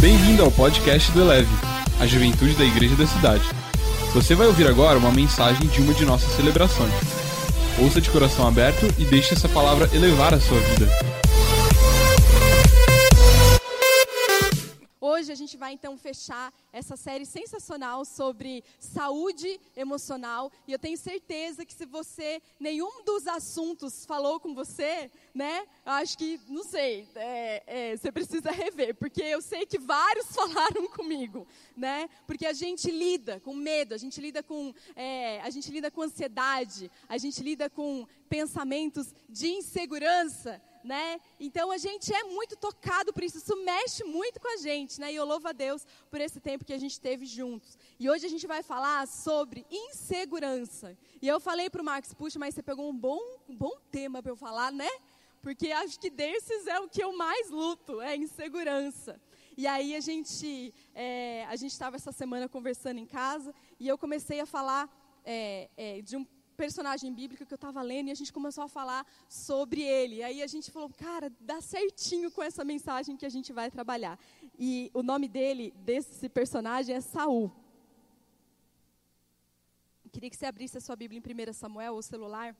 Bem-vindo ao podcast do Eleve, a juventude da igreja da cidade. Você vai ouvir agora uma mensagem de uma de nossas celebrações. Ouça de coração aberto e deixe essa palavra elevar a sua vida. Hoje a gente vai então fechar essa série sensacional sobre saúde emocional e eu tenho certeza que se você nenhum dos assuntos falou com você, né? Eu acho que não sei, é, é, você precisa rever porque eu sei que vários falaram comigo, né? Porque a gente lida com medo, a gente lida com é, a gente lida com ansiedade, a gente lida com pensamentos de insegurança né? Então a gente é muito tocado por isso, isso mexe muito com a gente, né? E eu louvo a Deus por esse tempo que a gente teve juntos. E hoje a gente vai falar sobre insegurança. E eu falei para o Marcos, puxa, mas você pegou um bom, um bom tema para eu falar, né? Porque acho que desses é o que eu mais luto, é insegurança. E aí a gente é, a gente estava essa semana conversando em casa e eu comecei a falar é, é, de um personagem bíblico que eu estava lendo e a gente começou a falar sobre ele. Aí a gente falou, cara, dá certinho com essa mensagem que a gente vai trabalhar. E o nome dele, desse personagem, é Saul. Queria que você abrisse a sua Bíblia em 1 Samuel, ou celular.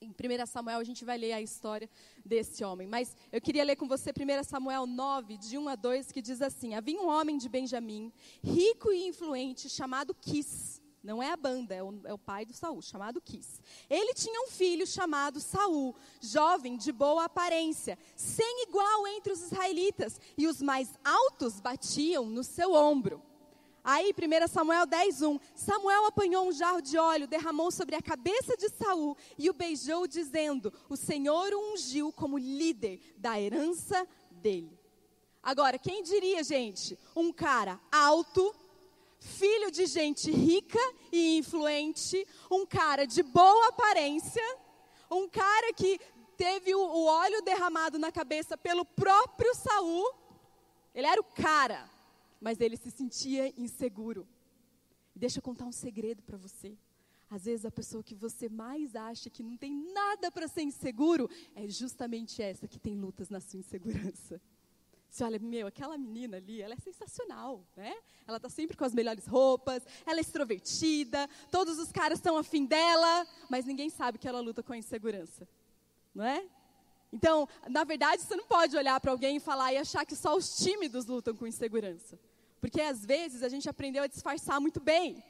Em 1 Samuel a gente vai ler a história desse homem. Mas eu queria ler com você 1 Samuel 9, de 1 a 2, que diz assim: Havia um homem de Benjamim, rico e influente, chamado Quis não é a banda, é o, é o, pai do Saul, chamado Quis. Ele tinha um filho chamado Saul, jovem de boa aparência, sem igual entre os israelitas, e os mais altos batiam no seu ombro. Aí, 1 Samuel 10:1, Samuel apanhou um jarro de óleo, derramou sobre a cabeça de Saul e o beijou, dizendo: O Senhor o ungiu como líder da herança dele. Agora, quem diria, gente, um cara alto, filho de gente rica e influente, um cara de boa aparência, um cara que teve o, óleo derramado na cabeça pelo próprio Saul. Ele era o cara, mas ele se sentia inseguro. Deixa eu contar um segredo para você. Às vezes a pessoa que você mais acha que não tem nada para ser inseguro é justamente essa que tem lutas na sua insegurança. Você olha, meu, aquela menina ali, ela é sensacional, né? Ela está sempre com as melhores roupas, ela é extrovertida, todos os caras estão afim dela, mas ninguém sabe que ela luta com a insegurança, não é? Então, na verdade, você não pode olhar para alguém e falar e achar que só os tímidos lutam com insegurança. Porque às vezes a gente aprendeu a disfarçar muito bem.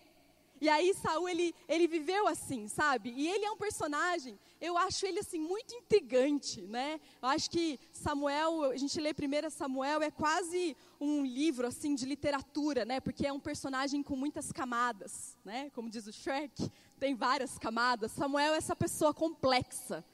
E aí Saul ele, ele viveu assim, sabe? E ele é um personagem, eu acho ele assim muito intrigante, né? Eu acho que Samuel, a gente lê 1 Samuel é quase um livro assim de literatura, né? Porque é um personagem com muitas camadas, né? Como diz o Shrek, tem várias camadas. Samuel é essa pessoa complexa.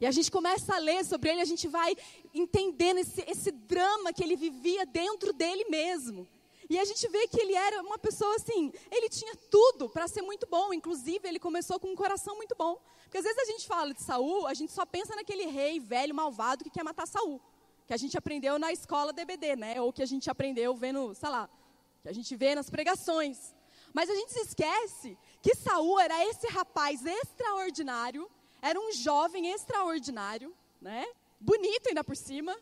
E a gente começa a ler sobre ele, a gente vai entendendo esse, esse drama que ele vivia dentro dele mesmo. E a gente vê que ele era uma pessoa assim, ele tinha tudo para ser muito bom, inclusive ele começou com um coração muito bom. Porque às vezes a gente fala de Saul, a gente só pensa naquele rei velho, malvado que quer matar Saul. Que a gente aprendeu na escola DBD, né? Ou que a gente aprendeu vendo, sei lá, que a gente vê nas pregações. Mas a gente se esquece que Saul era esse rapaz extraordinário, era um jovem extraordinário, né? Bonito ainda por cima,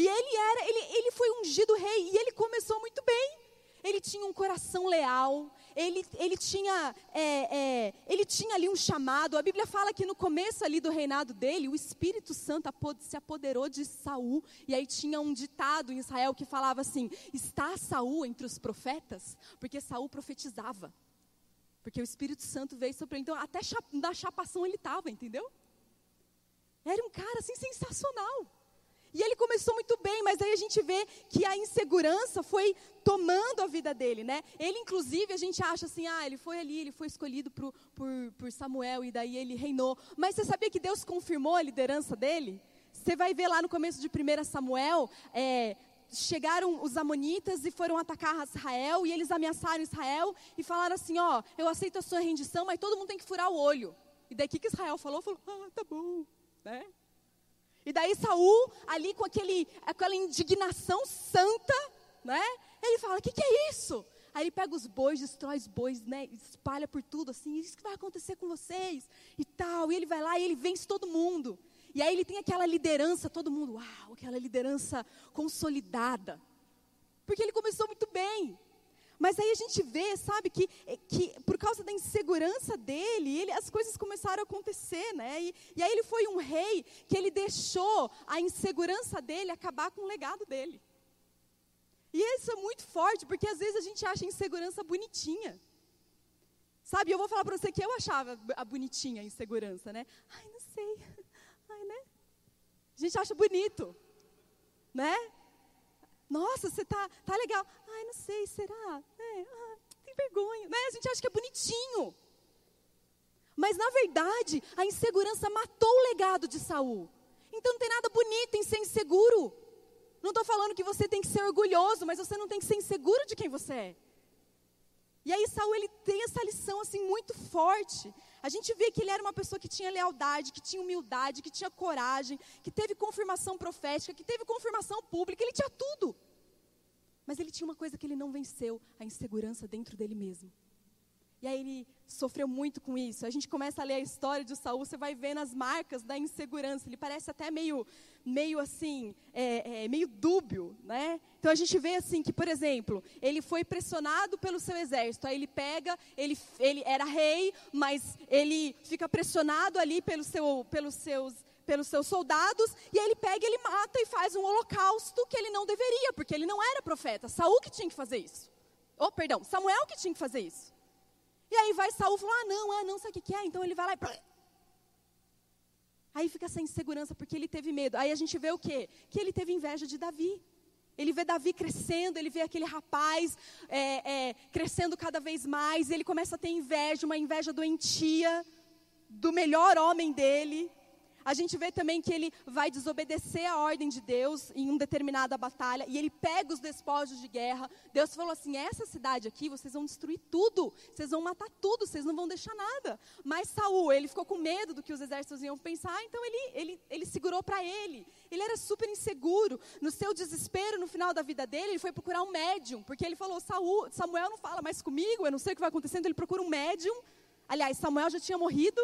e ele era, ele, ele foi ungido rei e ele começou muito bem. Ele tinha um coração leal, ele, ele, tinha, é, é, ele tinha ali um chamado. A Bíblia fala que no começo ali do reinado dele, o Espírito Santo se apoderou de Saul. E aí tinha um ditado em Israel que falava assim: está Saul entre os profetas? Porque Saul profetizava. Porque o Espírito Santo veio sobre ele. Então, até na chapação ele estava, entendeu? Era um cara assim sensacional. E ele começou muito bem, mas aí a gente vê que a insegurança foi tomando a vida dele, né? Ele, inclusive, a gente acha assim, ah, ele foi ali, ele foi escolhido por, por, por Samuel e daí ele reinou. Mas você sabia que Deus confirmou a liderança dele? Você vai ver lá no começo de 1 Samuel, é, chegaram os amonitas e foram atacar Israel e eles ameaçaram Israel e falaram assim, ó, eu aceito a sua rendição, mas todo mundo tem que furar o olho. E daí que Israel falou? Falou, ah, tá bom, né? E daí Saul, ali com aquele, aquela indignação santa, né? Ele fala: o que, que é isso? Aí ele pega os bois, destrói os bois, né? Espalha por tudo, assim, isso que vai acontecer com vocês e tal. E ele vai lá e ele vence todo mundo. E aí ele tem aquela liderança, todo mundo, uau, aquela liderança consolidada. porque ele começou muito bem. Mas aí a gente vê, sabe, que, que por causa da insegurança dele, ele, as coisas começaram a acontecer, né? E, e aí ele foi um rei que ele deixou a insegurança dele acabar com o legado dele. E isso é muito forte, porque às vezes a gente acha a insegurança bonitinha. Sabe, eu vou falar para você que eu achava a bonitinha a insegurança, né? Ai, não sei. Ai, né? A gente acha bonito, né? Nossa, você tá, tá legal. Ai, não sei, será? É, ah, tem vergonha, né? A gente acha que é bonitinho. Mas na verdade, a insegurança matou o legado de Saul. Então não tem nada bonito em ser inseguro. Não estou falando que você tem que ser orgulhoso, mas você não tem que ser inseguro de quem você é. E aí Saul ele tem essa lição assim muito forte. A gente vê que ele era uma pessoa que tinha lealdade, que tinha humildade, que tinha coragem, que teve confirmação profética, que teve confirmação pública, ele tinha tudo. Mas ele tinha uma coisa que ele não venceu, a insegurança dentro dele mesmo. E aí ele sofreu muito com isso. A gente começa a ler a história de Saul, você vai vendo as marcas da insegurança. Ele parece até meio, meio assim, é, é, meio dúbio, né? Então a gente vê assim que, por exemplo, ele foi pressionado pelo seu exército. Aí ele pega, ele, ele era rei, mas ele fica pressionado ali pelo seu, pelos seus pelos seus soldados, e aí ele pega, ele mata e faz um holocausto que ele não deveria, porque ele não era profeta. Saul que tinha que fazer isso. Oh, perdão, Samuel que tinha que fazer isso. E aí vai Saul fala: ah, não, ah, não, sabe o que é? Então ele vai lá e. Aí fica essa insegurança porque ele teve medo. Aí a gente vê o quê? Que ele teve inveja de Davi. Ele vê Davi crescendo, ele vê aquele rapaz é, é, crescendo cada vez mais, ele começa a ter inveja, uma inveja doentia do melhor homem dele. A gente vê também que ele vai desobedecer a ordem de Deus em uma determinada batalha e ele pega os despojos de guerra. Deus falou assim: essa cidade aqui vocês vão destruir tudo, vocês vão matar tudo, vocês não vão deixar nada. Mas Saul, ele ficou com medo do que os exércitos iam pensar, então ele, ele, ele segurou para ele. Ele era super inseguro. No seu desespero, no final da vida dele, ele foi procurar um médium, porque ele falou: Saul, Samuel não fala mais comigo, eu não sei o que vai acontecendo. Ele procura um médium. Aliás, Samuel já tinha morrido,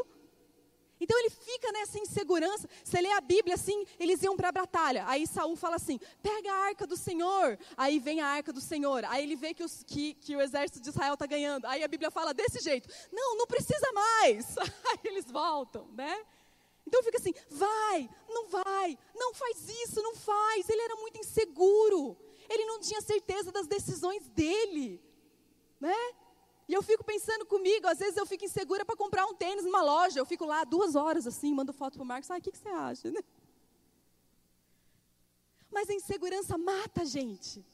então ele fica nessa insegurança. Você lê a Bíblia assim, eles iam para a batalha. Aí Saul fala assim: pega a arca do Senhor. Aí vem a arca do Senhor. Aí ele vê que, os, que, que o exército de Israel está ganhando. Aí a Bíblia fala desse jeito: não, não precisa mais. Aí eles voltam, né? Então fica assim: vai, não vai, não faz isso, não faz. Ele era muito inseguro. Ele não tinha certeza das decisões dele, né? E eu fico pensando comigo, às vezes eu fico insegura para comprar um tênis numa loja. Eu fico lá duas horas assim, mando foto para o Marcos. Ah, o que, que você acha? Mas a insegurança mata a gente.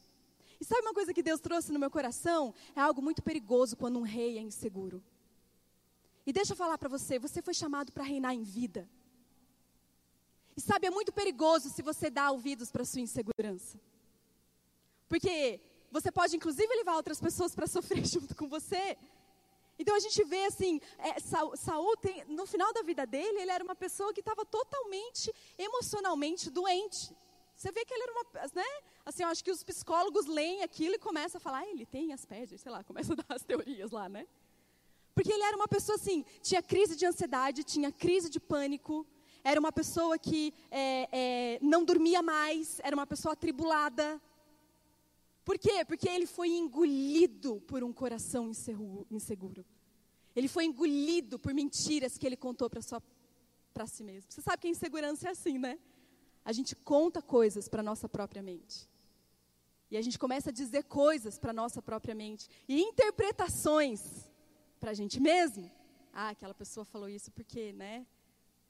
E sabe uma coisa que Deus trouxe no meu coração? É algo muito perigoso quando um rei é inseguro. E deixa eu falar para você, você foi chamado para reinar em vida. E sabe, é muito perigoso se você dá ouvidos para sua insegurança. Porque você pode, inclusive, levar outras pessoas para sofrer junto com você. Então a gente vê assim, é, Saul, tem, no final da vida dele, ele era uma pessoa que estava totalmente emocionalmente doente. Você vê que ele era uma, né? Assim, eu acho que os psicólogos leem aquilo e começam a falar, ah, ele tem Asperger, sei lá, começa a dar as teorias lá, né? Porque ele era uma pessoa assim, tinha crise de ansiedade, tinha crise de pânico, era uma pessoa que é, é, não dormia mais, era uma pessoa atribulada, por quê? Porque ele foi engolido por um coração inseguro. Ele foi engolido por mentiras que ele contou para si mesmo. Você sabe que a insegurança é assim, né? A gente conta coisas para nossa própria mente. E a gente começa a dizer coisas para nossa própria mente. E interpretações para a gente mesmo. Ah, aquela pessoa falou isso porque, né?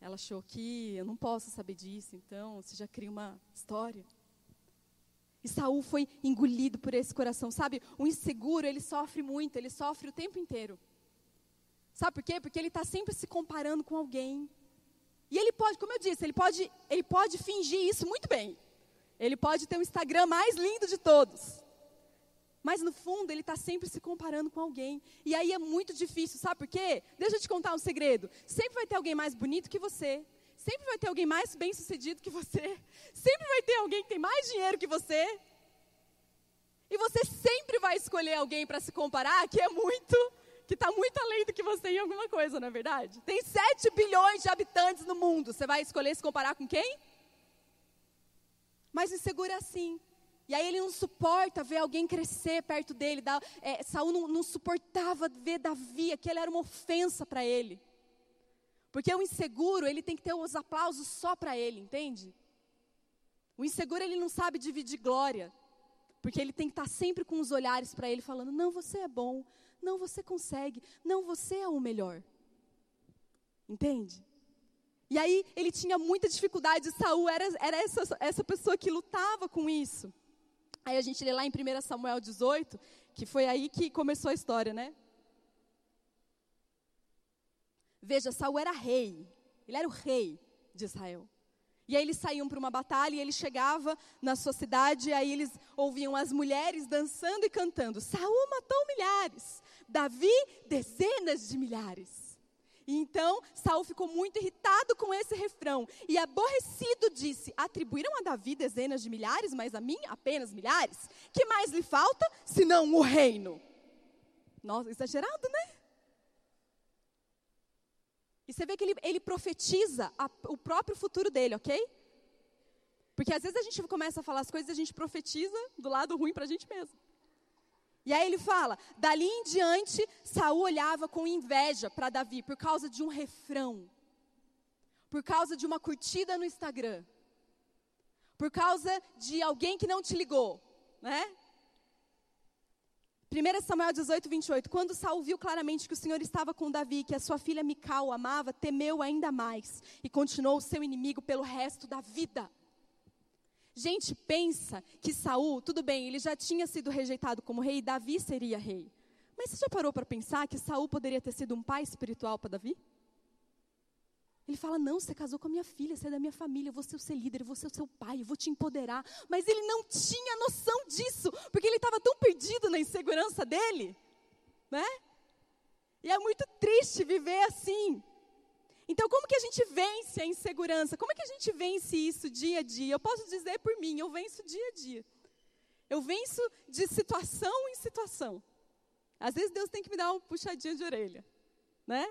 Ela achou que eu não posso saber disso, então você já cria uma história. E Saul foi engolido por esse coração. Sabe, o inseguro, ele sofre muito, ele sofre o tempo inteiro. Sabe por quê? Porque ele está sempre se comparando com alguém. E ele pode, como eu disse, ele pode, ele pode fingir isso muito bem. Ele pode ter o Instagram mais lindo de todos. Mas no fundo ele está sempre se comparando com alguém. E aí é muito difícil, sabe por quê? Deixa eu te contar um segredo. Sempre vai ter alguém mais bonito que você. Sempre vai ter alguém mais bem sucedido que você. Sempre vai ter alguém que tem mais dinheiro que você. E você sempre vai escolher alguém para se comparar que é muito, que está muito além do que você em alguma coisa, não é verdade? Tem 7 bilhões de habitantes no mundo. Você vai escolher se comparar com quem? Mas inseguro é assim. E aí ele não suporta ver alguém crescer perto dele. Da, é, Saul não, não suportava ver Davi, aquilo era uma ofensa para ele. Porque o inseguro, ele tem que ter os aplausos só para ele, entende? O inseguro, ele não sabe dividir glória. Porque ele tem que estar sempre com os olhares para ele, falando: não, você é bom, não, você consegue, não, você é o melhor. Entende? E aí ele tinha muita dificuldade, Saul era, era essa, essa pessoa que lutava com isso. Aí a gente lê lá em 1 Samuel 18, que foi aí que começou a história, né? Veja, Saul era rei. Ele era o rei de Israel. E aí eles saíam para uma batalha e ele chegava na sua cidade, e aí eles ouviam as mulheres dançando e cantando. Saul matou milhares, Davi dezenas de milhares. E então Saul ficou muito irritado com esse refrão e aborrecido disse: Atribuíram a Davi dezenas de milhares, mas a mim apenas milhares? Que mais lhe falta senão o reino? Nossa, exagerado, né? E você vê que ele, ele profetiza a, o próprio futuro dele, ok? Porque às vezes a gente começa a falar as coisas e a gente profetiza do lado ruim para a gente mesmo. E aí ele fala: dali em diante, Saul olhava com inveja para Davi por causa de um refrão, por causa de uma curtida no Instagram, por causa de alguém que não te ligou, né? 1 Samuel 18, 28. Quando Saul viu claramente que o Senhor estava com Davi, que a sua filha Mical amava, temeu ainda mais e continuou seu inimigo pelo resto da vida. Gente, pensa que Saul, tudo bem, ele já tinha sido rejeitado como rei, Davi seria rei. Mas você já parou para pensar que Saul poderia ter sido um pai espiritual para Davi? Ele fala: Não, você casou com a minha filha, você é da minha família, eu vou ser o seu líder, eu vou ser o seu pai, eu vou te empoderar. Mas ele não tinha noção disso, porque ele estava tão perdido na insegurança dele, né? E é muito triste viver assim. Então, como que a gente vence a insegurança? Como é que a gente vence isso dia a dia? Eu posso dizer por mim, eu venço dia a dia. Eu venço de situação em situação. Às vezes Deus tem que me dar uma puxadinha de orelha, né?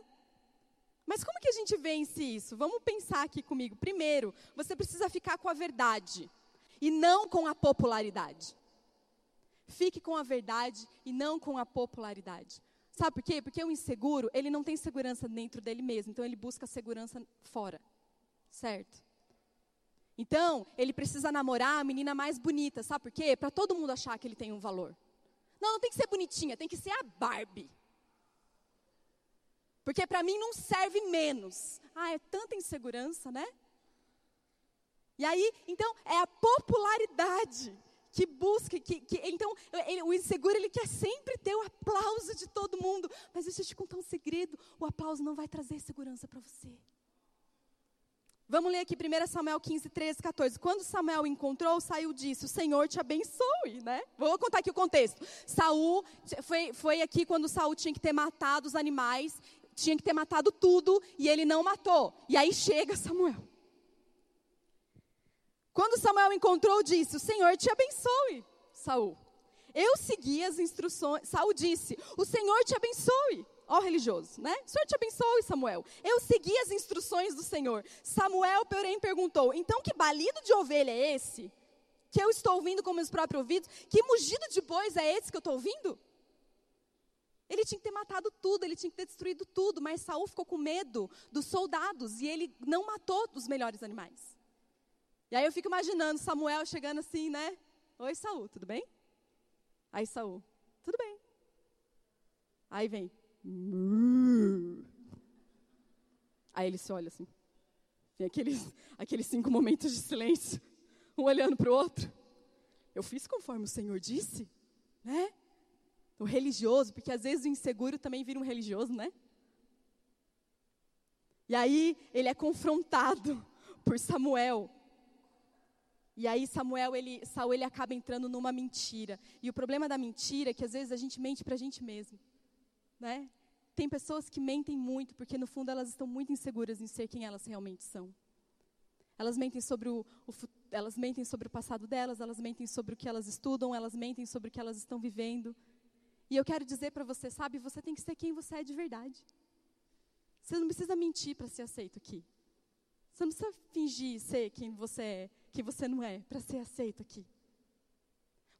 Mas como que a gente vence isso? Vamos pensar aqui comigo. Primeiro, você precisa ficar com a verdade e não com a popularidade. Fique com a verdade e não com a popularidade. Sabe por quê? Porque o inseguro, ele não tem segurança dentro dele mesmo, então ele busca segurança fora. Certo? Então, ele precisa namorar a menina mais bonita, sabe por quê? Para todo mundo achar que ele tem um valor. Não, não tem que ser bonitinha, tem que ser a Barbie. Porque para mim não serve menos. Ah, é tanta insegurança, né? E aí, então, é a popularidade que busca, que, que então ele, o inseguro ele quer sempre ter o aplauso de todo mundo, mas deixa eu te contar um segredo, o aplauso não vai trazer segurança para você. Vamos ler aqui 1 Samuel 15, 13, 14. Quando Samuel encontrou, saiu disso, o Senhor te abençoe, né? Vou contar aqui o contexto. Saul, foi, foi aqui quando Saul tinha que ter matado os animais, tinha que ter matado tudo, e ele não matou. E aí chega Samuel. Quando Samuel encontrou, disse: O Senhor te abençoe, Saul. Eu segui as instruções. Saul disse: O Senhor te abençoe. Ó religioso, né? O Senhor te abençoe, Samuel. Eu segui as instruções do Senhor. Samuel, porém, perguntou: Então que balido de ovelha é esse? Que eu estou ouvindo com meus próprios ouvidos? Que mugido de bois é esse que eu estou ouvindo? Ele tinha que ter matado tudo, ele tinha que ter destruído tudo, mas Saul ficou com medo dos soldados e ele não matou os melhores animais. E aí eu fico imaginando Samuel chegando assim, né? Oi, Saul, tudo bem? Aí Saul, tudo bem. Aí vem. Aí ele se olha assim. Tem aqueles, aqueles cinco momentos de silêncio, um olhando para o outro. Eu fiz conforme o Senhor disse, né? O religioso, porque às vezes o inseguro também vira um religioso, né? E aí ele é confrontado por Samuel. E aí Samuel, ele, Saul, ele acaba entrando numa mentira. E o problema da mentira é que às vezes a gente mente para a gente mesmo, né? Tem pessoas que mentem muito porque no fundo elas estão muito inseguras em ser quem elas realmente são. Elas mentem sobre o, o elas mentem sobre o passado delas, elas mentem sobre o que elas estudam, elas mentem sobre o que elas estão vivendo. E eu quero dizer para você, sabe, você tem que ser quem você é de verdade. Você não precisa mentir para ser aceito aqui. Você não precisa fingir ser quem você é que você não é, para ser aceito aqui.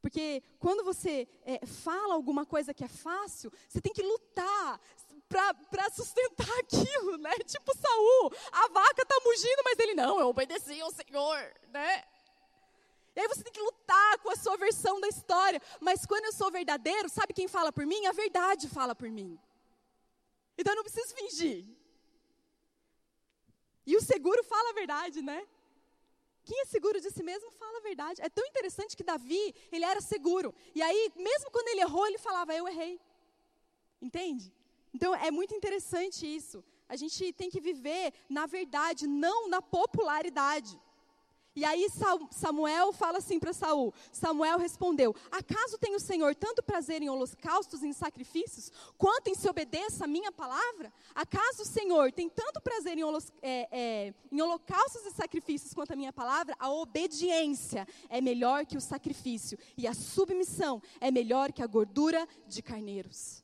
Porque quando você é, fala alguma coisa que é fácil, você tem que lutar para sustentar aquilo, né? Tipo Saul, a vaca está mugindo, mas ele não, eu obedeci ao Senhor, né? E aí você tem que lutar com a sua versão da história. Mas quando eu sou verdadeiro, sabe quem fala por mim? A verdade fala por mim. Então eu não preciso fingir. E o seguro fala a verdade, né? Quem é seguro de si mesmo fala a verdade. É tão interessante que Davi, ele era seguro. E aí, mesmo quando ele errou, ele falava, eu errei. Entende? Então, é muito interessante isso. A gente tem que viver na verdade, não na popularidade. E aí Samuel fala assim para Saul. Samuel respondeu: Acaso tem o Senhor tanto prazer em holocaustos e em sacrifícios, quanto em se obedeça a minha palavra? Acaso o Senhor tem tanto prazer em, é, é, em holocaustos e sacrifícios quanto a minha palavra? A obediência é melhor que o sacrifício, e a submissão é melhor que a gordura de carneiros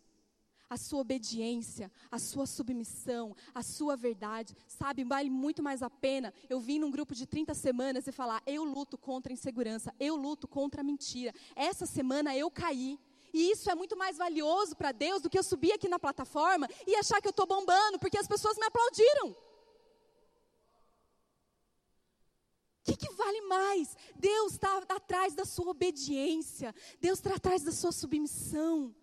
a sua obediência, a sua submissão, a sua verdade, sabe, vale muito mais a pena eu vir num grupo de 30 semanas e falar: eu luto contra a insegurança, eu luto contra a mentira. Essa semana eu caí. E isso é muito mais valioso para Deus do que eu subir aqui na plataforma e achar que eu estou bombando, porque as pessoas me aplaudiram. O que, que, vale mais? Deus está atrás da sua obediência, Deus está atrás da sua submissão.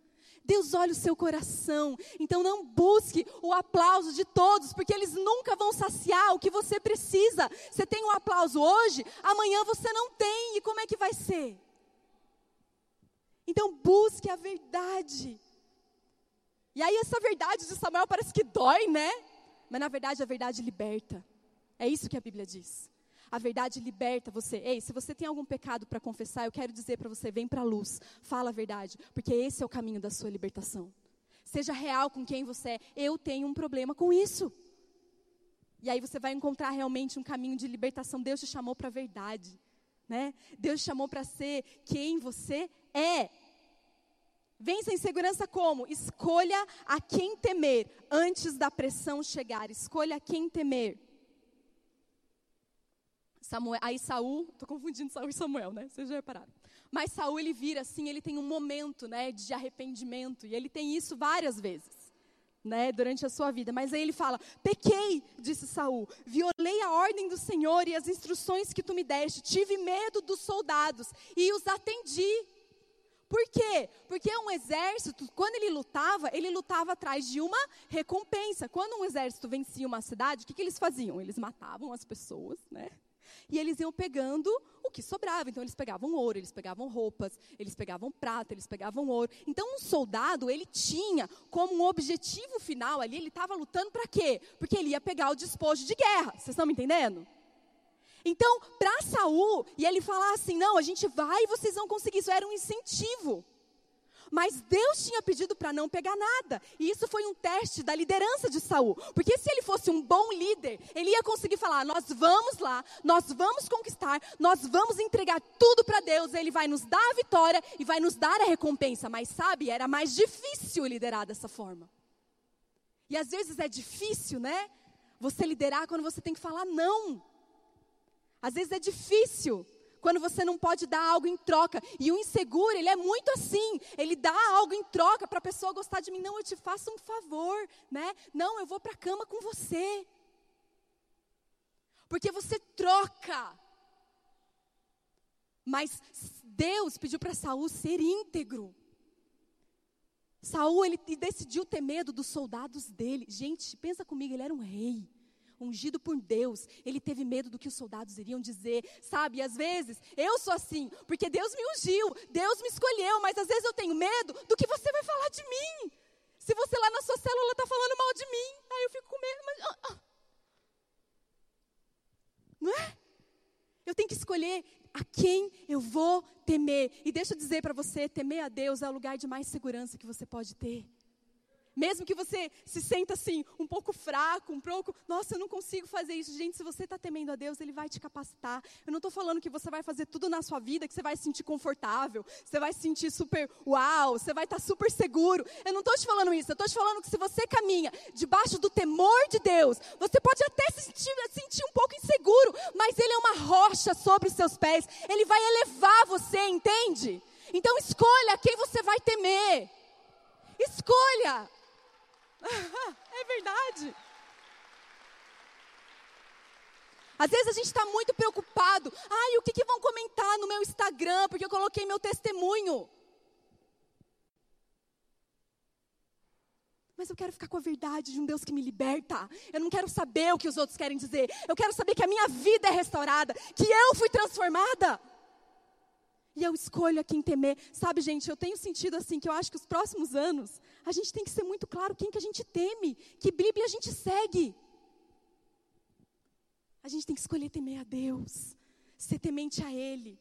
Deus olha o seu coração. Então não busque o aplauso de todos, porque eles nunca vão saciar o que você precisa. Você tem um aplauso hoje, amanhã você não tem. E como é que vai ser? Então busque a verdade. E aí essa verdade de Samuel parece que dói, né? Mas na verdade a verdade liberta. É isso que a Bíblia diz. A verdade liberta você. Ei, se você tem algum pecado para confessar, eu quero dizer para você: vem para a luz, fala a verdade, porque esse é o caminho da sua libertação. Seja real com quem você é. Eu tenho um problema com isso. E aí você vai encontrar realmente um caminho de libertação. Deus te chamou para a verdade. Né? Deus te chamou para ser quem você é. Vence a insegurança como? Escolha a quem temer antes da pressão chegar. Escolha a quem temer. Samuel, aí Saul, estou confundindo Saul e Samuel, né? Vocês já repararam. Mas Saul ele vira assim, ele tem um momento, né, de arrependimento e ele tem isso várias vezes, né, durante a sua vida. Mas aí ele fala: "Pequei", disse Saul, "violei a ordem do Senhor e as instruções que tu me deste. Tive medo dos soldados e os atendi." Por quê? Porque um exército, quando ele lutava, ele lutava atrás de uma recompensa. Quando um exército vencia uma cidade, o que, que eles faziam? Eles matavam as pessoas, né? E eles iam pegando o que sobrava. Então eles pegavam ouro, eles pegavam roupas, eles pegavam prata, eles pegavam ouro. Então um soldado, ele tinha como um objetivo final ali, ele estava lutando para quê? Porque ele ia pegar o despojo de guerra. Vocês estão me entendendo? Então, para Saul, e ele falar assim: "Não, a gente vai e vocês vão conseguir". Isso era um incentivo. Mas Deus tinha pedido para não pegar nada. E isso foi um teste da liderança de Saul. Porque se ele fosse um bom líder, ele ia conseguir falar: "Nós vamos lá, nós vamos conquistar, nós vamos entregar tudo para Deus, ele vai nos dar a vitória e vai nos dar a recompensa". Mas sabe, era mais difícil liderar dessa forma. E às vezes é difícil, né? Você liderar quando você tem que falar não. Às vezes é difícil quando você não pode dar algo em troca. E o inseguro, ele é muito assim. Ele dá algo em troca para a pessoa gostar de mim. Não, eu te faço um favor, né? Não, eu vou para a cama com você. Porque você troca. Mas Deus pediu para Saul ser íntegro. Saul ele decidiu ter medo dos soldados dele. Gente, pensa comigo, ele era um rei ungido por Deus, ele teve medo do que os soldados iriam dizer, sabe? Às vezes eu sou assim, porque Deus me ungiu, Deus me escolheu, mas às vezes eu tenho medo do que você vai falar de mim. Se você lá na sua célula está falando mal de mim, aí eu fico com medo, mas. Ah, ah. Não é? Eu tenho que escolher a quem eu vou temer. E deixa eu dizer para você: temer a Deus é o lugar de mais segurança que você pode ter. Mesmo que você se sinta assim, um pouco fraco, um pouco, nossa, eu não consigo fazer isso. Gente, se você está temendo a Deus, Ele vai te capacitar. Eu não estou falando que você vai fazer tudo na sua vida, que você vai se sentir confortável, você vai se sentir super uau, você vai estar tá super seguro. Eu não estou te falando isso, eu estou te falando que se você caminha debaixo do temor de Deus, você pode até se sentir, sentir um pouco inseguro, mas Ele é uma rocha sobre os seus pés, Ele vai elevar você, entende? Então escolha quem você vai temer. Escolha. é verdade. Às vezes a gente está muito preocupado. Ai, o que, que vão comentar no meu Instagram porque eu coloquei meu testemunho? Mas eu quero ficar com a verdade de um Deus que me liberta. Eu não quero saber o que os outros querem dizer. Eu quero saber que a minha vida é restaurada, que eu fui transformada. E eu escolho a quem temer. Sabe, gente, eu tenho sentido assim que eu acho que os próximos anos a gente tem que ser muito claro quem que a gente teme, que Bíblia a gente segue. A gente tem que escolher temer a Deus, ser temente a Ele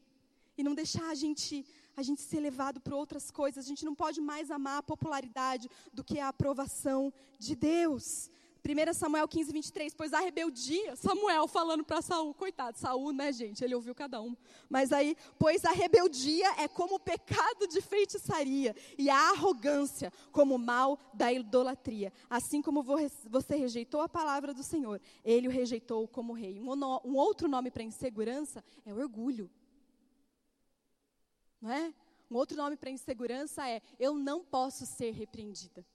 e não deixar a gente a gente ser levado para outras coisas. A gente não pode mais amar a popularidade do que a aprovação de Deus. 1 Samuel 15, 23, pois a rebeldia, Samuel falando para Saul, coitado, Saul, né, gente? Ele ouviu cada um. Mas aí, pois a rebeldia é como o pecado de feitiçaria, e a arrogância como o mal da idolatria. Assim como você rejeitou a palavra do Senhor, ele o rejeitou como rei. Um, outro nome para insegurança é orgulho não é? Um outro nome para insegurança é eu não posso ser repreendida.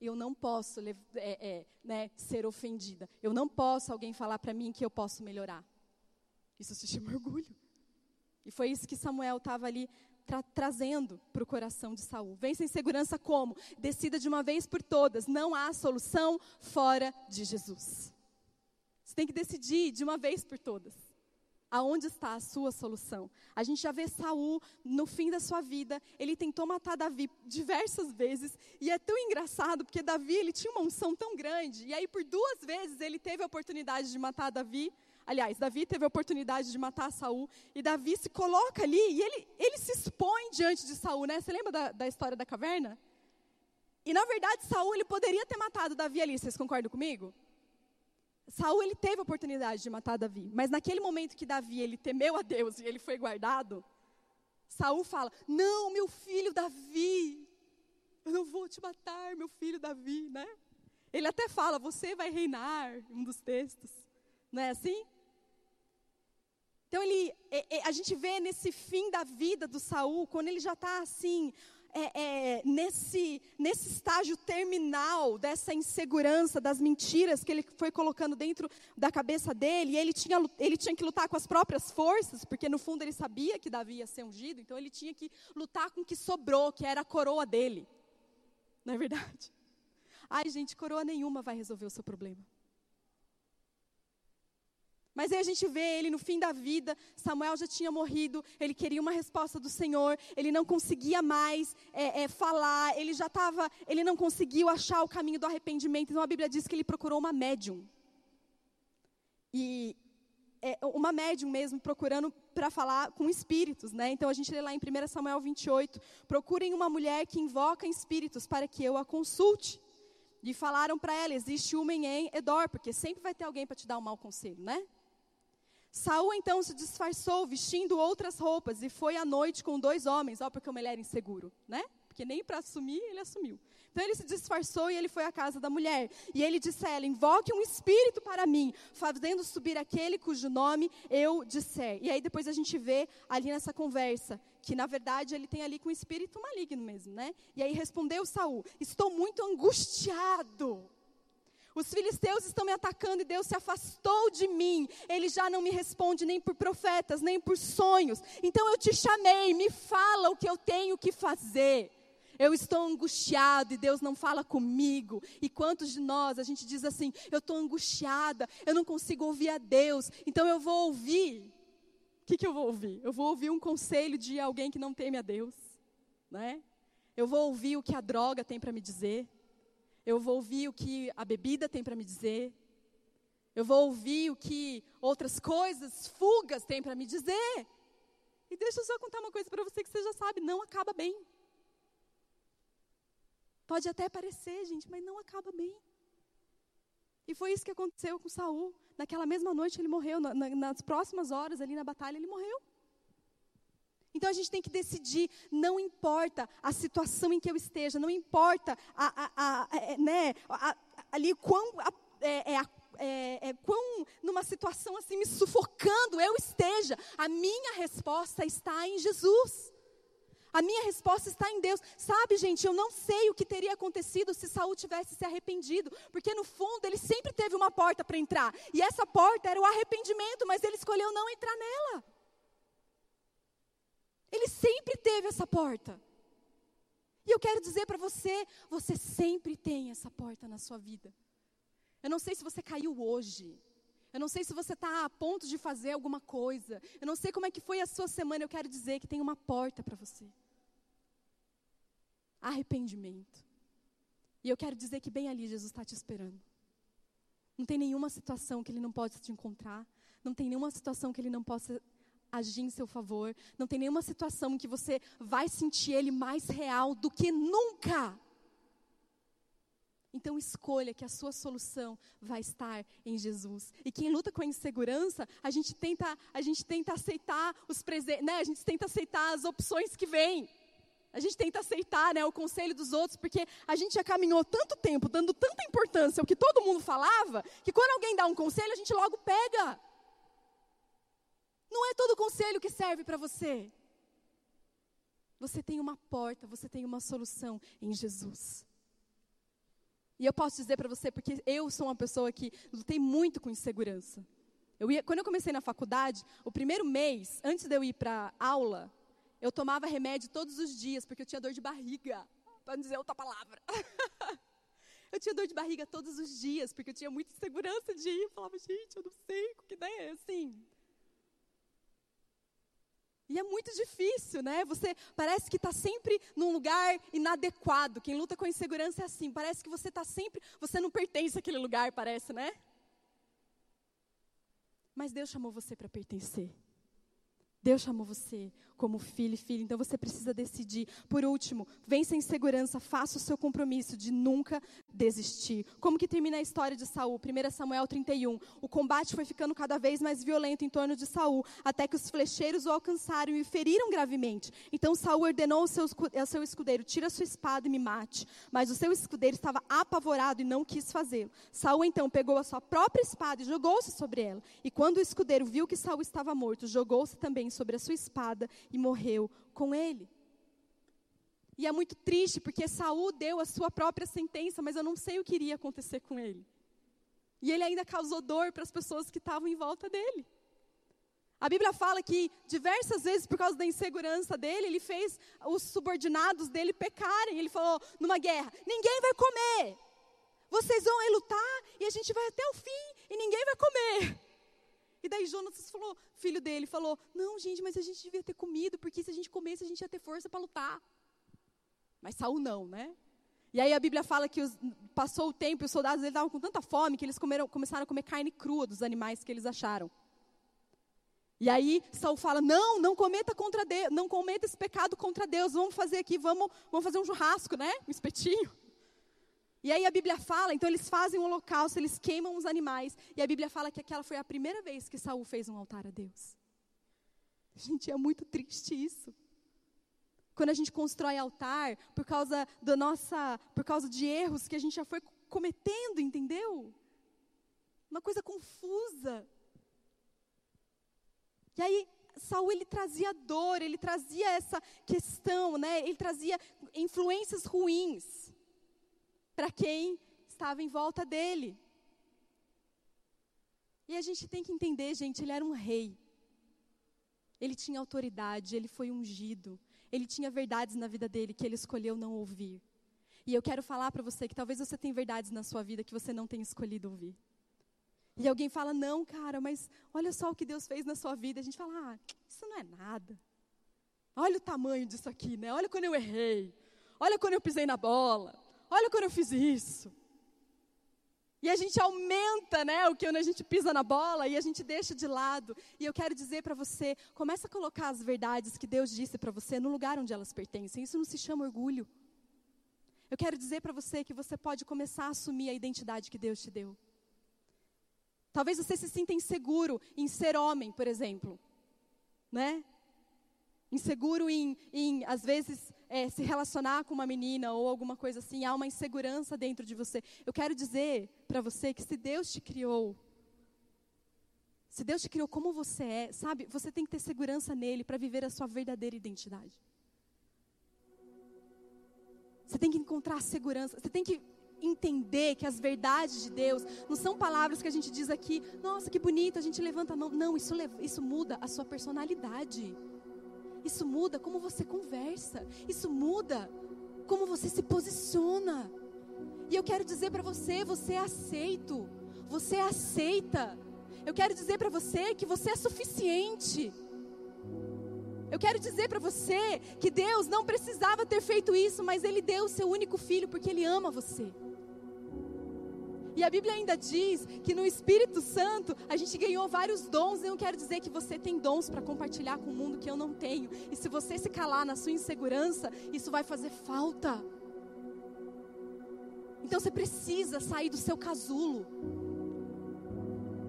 Eu não posso é, é, né, ser ofendida. Eu não posso alguém falar para mim que eu posso melhorar. Isso se chama orgulho. E foi isso que Samuel estava ali tra trazendo para o coração de Saul. Vence a insegurança como? Decida de uma vez por todas. Não há solução fora de Jesus. Você tem que decidir de uma vez por todas. Aonde está a sua solução? A gente já vê Saul no fim da sua vida, ele tentou matar Davi diversas vezes, e é tão engraçado porque Davi, ele tinha uma unção tão grande, e aí por duas vezes ele teve a oportunidade de matar Davi. Aliás, Davi teve a oportunidade de matar Saul, e Davi se coloca ali e ele, ele se expõe diante de Saul, né? Você lembra da, da história da caverna? E na verdade, Saul ele poderia ter matado Davi ali, vocês concordam comigo? Saul ele teve a oportunidade de matar Davi, mas naquele momento que Davi ele temeu a Deus e ele foi guardado, Saul fala: "Não, meu filho Davi, eu não vou te matar, meu filho Davi", né? Ele até fala: "Você vai reinar", um dos textos. Não é assim? Então ele, a gente vê nesse fim da vida do Saul, quando ele já está assim, é, é, nesse, nesse estágio terminal dessa insegurança, das mentiras que ele foi colocando dentro da cabeça dele, e ele tinha, ele tinha que lutar com as próprias forças, porque no fundo ele sabia que Davi ia ser ungido, então ele tinha que lutar com o que sobrou, que era a coroa dele. Não é verdade? Ai, gente, coroa nenhuma vai resolver o seu problema. Mas aí a gente vê ele no fim da vida, Samuel já tinha morrido, ele queria uma resposta do Senhor, ele não conseguia mais é, é, falar, ele já estava, ele não conseguiu achar o caminho do arrependimento. Então a Bíblia diz que ele procurou uma médium. E é, uma médium mesmo, procurando para falar com espíritos, né? Então a gente lê lá em 1 Samuel 28, procurem uma mulher que invoca espíritos para que eu a consulte. E falaram para ela, existe uma em Edor, porque sempre vai ter alguém para te dar um mau conselho, né? Saul então se disfarçou, vestindo outras roupas, e foi à noite com dois homens, ó, porque ele era inseguro, né? Porque nem para assumir ele assumiu. Então ele se disfarçou e ele foi à casa da mulher. E ele disse a ela: Invoque um espírito para mim, fazendo subir aquele cujo nome eu disser. E aí depois a gente vê ali nessa conversa que na verdade ele tem ali com um espírito maligno mesmo, né? E aí respondeu Saul: Estou muito angustiado os filisteus estão me atacando e Deus se afastou de mim. Ele já não me responde nem por profetas, nem por sonhos. Então eu te chamei, me fala o que eu tenho que fazer. Eu estou angustiado e Deus não fala comigo. E quantos de nós a gente diz assim: eu estou angustiada, eu não consigo ouvir a Deus, então eu vou ouvir. O que, que eu vou ouvir? Eu vou ouvir um conselho de alguém que não teme a Deus, né? Eu vou ouvir o que a droga tem para me dizer eu vou ouvir o que a bebida tem para me dizer, eu vou ouvir o que outras coisas, fugas, têm para me dizer. E deixa eu só contar uma coisa para você que você já sabe: não acaba bem. Pode até parecer, gente, mas não acaba bem. E foi isso que aconteceu com Saul. Naquela mesma noite ele morreu, na, na, nas próximas horas ali na batalha ele morreu. Então a gente tem que decidir, não importa a situação em que eu esteja, não importa a, a, a, é, né, ali quão, é, é, é, é, quão numa situação assim me sufocando eu esteja, a minha resposta está em Jesus. A minha resposta está em Deus. Sabe, gente, eu não sei o que teria acontecido se Saul tivesse se arrependido, porque no fundo ele sempre teve uma porta para entrar, e essa porta era o arrependimento, mas ele escolheu não entrar nela. Ele sempre teve essa porta. E eu quero dizer para você, você sempre tem essa porta na sua vida. Eu não sei se você caiu hoje. Eu não sei se você está a ponto de fazer alguma coisa. Eu não sei como é que foi a sua semana. Eu quero dizer que tem uma porta para você. Arrependimento. E eu quero dizer que bem ali Jesus está te esperando. Não tem nenhuma situação que Ele não possa te encontrar. Não tem nenhuma situação que Ele não possa agir em seu favor. Não tem nenhuma situação em que você vai sentir Ele mais real do que nunca. Então escolha que a sua solução vai estar em Jesus. E quem luta com a insegurança, a gente tenta, a gente tenta aceitar os presentes, né? A gente tenta aceitar as opções que vêm. A gente tenta aceitar né, o conselho dos outros, porque a gente já caminhou tanto tempo, dando tanta importância ao que todo mundo falava, que quando alguém dá um conselho, a gente logo pega. Não é todo conselho que serve para você. Você tem uma porta, você tem uma solução em Jesus. E eu posso dizer para você, porque eu sou uma pessoa que lutei muito com insegurança. Eu ia, quando eu comecei na faculdade, o primeiro mês, antes de eu ir para aula, eu tomava remédio todos os dias, porque eu tinha dor de barriga, para não dizer outra palavra. eu tinha dor de barriga todos os dias, porque eu tinha muita insegurança de ir. Eu falava, gente, eu não sei, que ideia é assim? E é muito difícil, né? Você parece que está sempre num lugar inadequado. Quem luta com insegurança é assim. Parece que você está sempre. Você não pertence àquele lugar, parece, né? Mas Deus chamou você para pertencer. Deus chamou você como filho e filha, então você precisa decidir. Por último, vença a insegurança, faça o seu compromisso de nunca desistir. Como que termina a história de Saul? 1 Samuel 31. O combate foi ficando cada vez mais violento em torno de Saul, até que os flecheiros o alcançaram e o feriram gravemente. Então Saul ordenou ao seu, escudeiro: "Tira sua espada e me mate". Mas o seu escudeiro estava apavorado e não quis fazê-lo. Saul então pegou a sua própria espada e jogou-se sobre ela. E quando o escudeiro viu que Saul estava morto, jogou-se também sobre a sua espada e morreu com ele. E é muito triste porque Saul deu a sua própria sentença, mas eu não sei o que iria acontecer com ele. E ele ainda causou dor para as pessoas que estavam em volta dele. A Bíblia fala que diversas vezes, por causa da insegurança dele, ele fez os subordinados dele pecarem. Ele falou numa guerra: ninguém vai comer. Vocês vão lutar e a gente vai até o fim e ninguém vai comer. E daí Jonas falou, filho dele, falou: Não, gente, mas a gente devia ter comido, porque se a gente comesse, a gente ia ter força para lutar. Mas Saul não, né? E aí a Bíblia fala que os, passou o tempo e os soldados estavam com tanta fome que eles comeram, começaram a comer carne crua dos animais que eles acharam. E aí Saul fala: "Não, não cometa contra Deus, não cometa esse pecado contra Deus. Vamos fazer aqui, vamos, vamos fazer um churrasco, né? Um espetinho. E aí a Bíblia fala, então eles fazem um holocausto, eles queimam os animais. E a Bíblia fala que aquela foi a primeira vez que Saul fez um altar a Deus. Gente, é muito triste isso. Quando a gente constrói altar por causa da nossa, por causa de erros que a gente já foi cometendo, entendeu? Uma coisa confusa. E aí Saul ele trazia dor, ele trazia essa questão, né? Ele trazia influências ruins para quem estava em volta dele. E a gente tem que entender, gente, ele era um rei. Ele tinha autoridade, ele foi ungido. Ele tinha verdades na vida dele que ele escolheu não ouvir. E eu quero falar para você que talvez você tenha verdades na sua vida que você não tenha escolhido ouvir. E alguém fala, não, cara, mas olha só o que Deus fez na sua vida. A gente fala, ah, isso não é nada. Olha o tamanho disso aqui, né? Olha quando eu errei. Olha quando eu pisei na bola. Olha quando eu fiz isso. E a gente aumenta, né, o que a gente pisa na bola e a gente deixa de lado. E eu quero dizer para você, começa a colocar as verdades que Deus disse para você no lugar onde elas pertencem. Isso não se chama orgulho. Eu quero dizer para você que você pode começar a assumir a identidade que Deus te deu. Talvez você se sinta inseguro em ser homem, por exemplo, né? Inseguro em, em às vezes, é, se relacionar com uma menina ou alguma coisa assim, há uma insegurança dentro de você. Eu quero dizer para você que se Deus te criou, se Deus te criou como você é, sabe, você tem que ter segurança nele para viver a sua verdadeira identidade. Você tem que encontrar segurança. Você tem que entender que as verdades de Deus não são palavras que a gente diz aqui, nossa, que bonito, a gente levanta a mão. Não, isso, isso muda a sua personalidade. Isso muda como você conversa. Isso muda como você se posiciona. E eu quero dizer para você, você é aceito. Você é aceita. Eu quero dizer para você que você é suficiente. Eu quero dizer para você que Deus não precisava ter feito isso, mas Ele deu o seu único filho porque Ele ama você. E a Bíblia ainda diz que no Espírito Santo a gente ganhou vários dons. Eu não quero dizer que você tem dons para compartilhar com o mundo que eu não tenho. E se você se calar na sua insegurança, isso vai fazer falta. Então você precisa sair do seu casulo.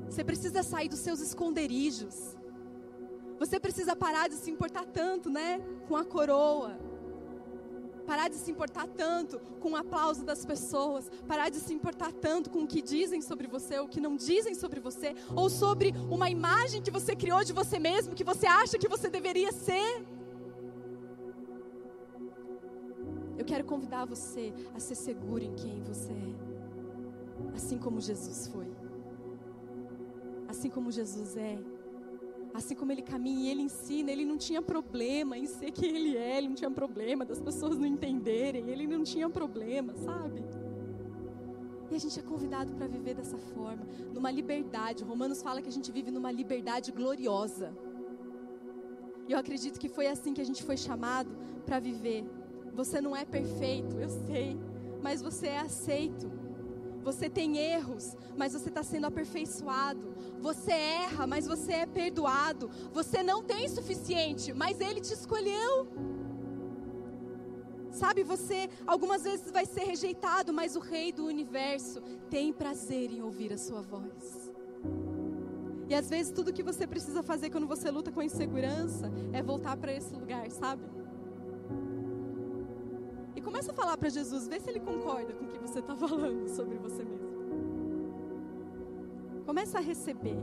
Você precisa sair dos seus esconderijos. Você precisa parar de se importar tanto, né, com a coroa. Parar de se importar tanto com o aplauso das pessoas. Parar de se importar tanto com o que dizem sobre você, ou o que não dizem sobre você, ou sobre uma imagem que você criou de você mesmo, que você acha que você deveria ser. Eu quero convidar você a ser seguro em quem você é, assim como Jesus foi assim como Jesus é, assim como ele caminha e ele ensina, ele não tinha problema em ser quem ele é, ele não tinha problema das pessoas não entenderem, ele não tinha problema, sabe? E a gente é convidado para viver dessa forma, numa liberdade. Romanos fala que a gente vive numa liberdade gloriosa. E eu acredito que foi assim que a gente foi chamado para viver. Você não é perfeito, eu sei, mas você é aceito. Você tem erros, mas você está sendo aperfeiçoado. Você erra, mas você é perdoado. Você não tem suficiente, mas Ele te escolheu. Sabe, você algumas vezes vai ser rejeitado, mas o Rei do universo tem prazer em ouvir a sua voz. E às vezes tudo que você precisa fazer quando você luta com insegurança é voltar para esse lugar, sabe? Começa a falar para Jesus, vê se ele concorda com o que você está falando sobre você mesmo. Começa a receber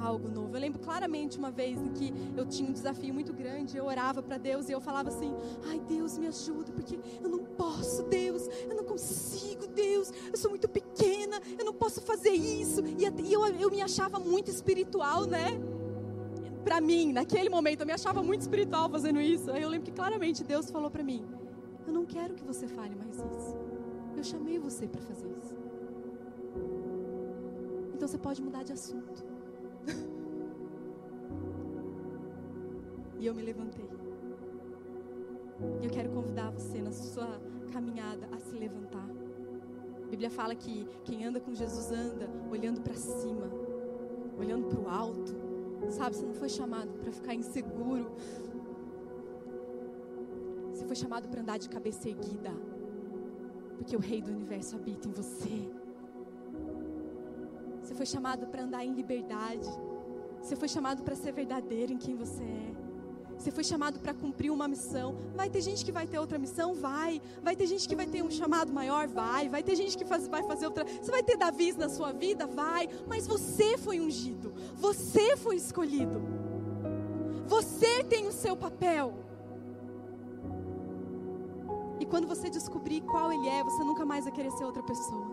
algo novo. Eu lembro claramente uma vez em que eu tinha um desafio muito grande, eu orava para Deus e eu falava assim: "Ai, Deus, me ajuda, porque eu não posso, Deus, eu não consigo, Deus, eu sou muito pequena, eu não posso fazer isso". E eu, eu me achava muito espiritual, né? Para mim, naquele momento, eu me achava muito espiritual fazendo isso. Aí eu lembro que claramente Deus falou para mim: eu não quero que você fale mais isso. Eu chamei você para fazer isso. Então você pode mudar de assunto. e eu me levantei. E eu quero convidar você na sua caminhada a se levantar. A Bíblia fala que quem anda com Jesus anda olhando para cima, olhando para o alto. Sabe, você não foi chamado para ficar inseguro, foi chamado para andar de cabeça erguida. Porque o Rei do universo habita em você. Você foi chamado para andar em liberdade. Você foi chamado para ser verdadeiro em quem você é. Você foi chamado para cumprir uma missão. Vai ter gente que vai ter outra missão? Vai. Vai ter gente que vai ter um chamado maior? Vai. Vai ter gente que faz, vai fazer outra. Você vai ter Davi na sua vida? Vai. Mas você foi ungido. Você foi escolhido. Você tem o seu papel. E quando você descobrir qual ele é, você nunca mais vai querer ser outra pessoa.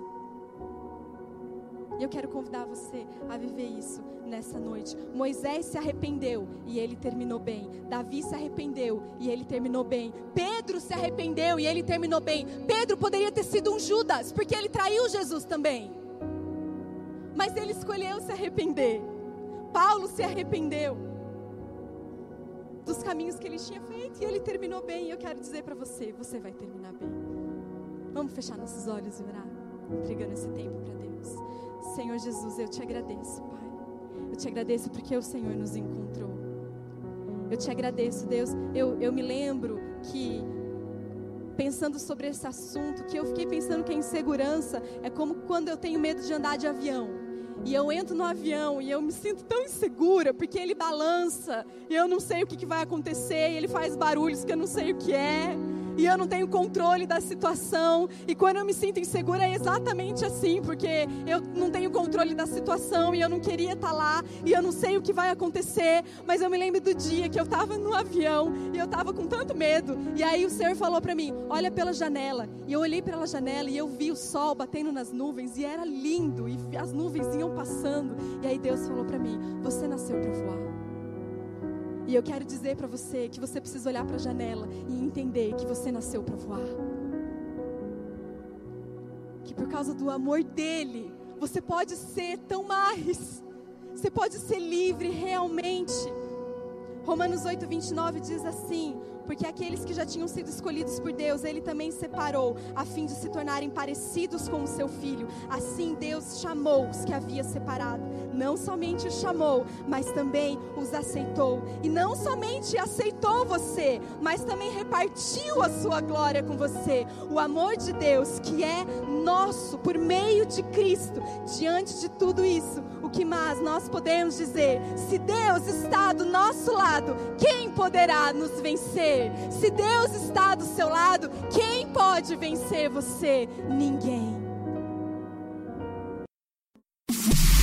E eu quero convidar você a viver isso nessa noite. Moisés se arrependeu e ele terminou bem. Davi se arrependeu e ele terminou bem. Pedro se arrependeu e ele terminou bem. Pedro poderia ter sido um Judas, porque ele traiu Jesus também. Mas ele escolheu se arrepender. Paulo se arrependeu dos caminhos que ele tinha feito e ele terminou bem. E eu quero dizer para você: você vai terminar bem. Vamos fechar nossos olhos e orar, entregando esse tempo para Deus. Senhor Jesus, eu te agradeço, Pai. Eu te agradeço porque o Senhor nos encontrou. Eu te agradeço, Deus. Eu, eu me lembro que pensando sobre esse assunto, que eu fiquei pensando que a insegurança é como quando eu tenho medo de andar de avião. E eu entro no avião e eu me sinto tão insegura, porque ele balança, e eu não sei o que, que vai acontecer, e ele faz barulhos que eu não sei o que é. E eu não tenho controle da situação. E quando eu me sinto insegura é exatamente assim, porque eu não tenho controle da situação e eu não queria estar lá e eu não sei o que vai acontecer. Mas eu me lembro do dia que eu estava no avião e eu estava com tanto medo. E aí o Senhor falou para mim: Olha pela janela. E eu olhei pela janela e eu vi o sol batendo nas nuvens e era lindo e as nuvens iam passando. E aí Deus falou para mim: Você nasceu para voar. E eu quero dizer para você que você precisa olhar para a janela e entender que você nasceu para voar. Que por causa do amor dele, você pode ser tão mais. Você pode ser livre realmente. Romanos 8, 29 diz assim: porque aqueles que já tinham sido escolhidos por Deus, Ele também separou, a fim de se tornarem parecidos com o seu filho. Assim Deus chamou os que havia separado. Não somente os chamou, mas também os aceitou. E não somente aceitou você, mas também repartiu a sua glória com você. O amor de Deus, que é nosso por meio de Cristo. Diante de tudo isso, o que mais nós podemos dizer? Se Deus está do nosso lado, quem poderá nos vencer? Se Deus está do seu lado, quem pode vencer você? Ninguém.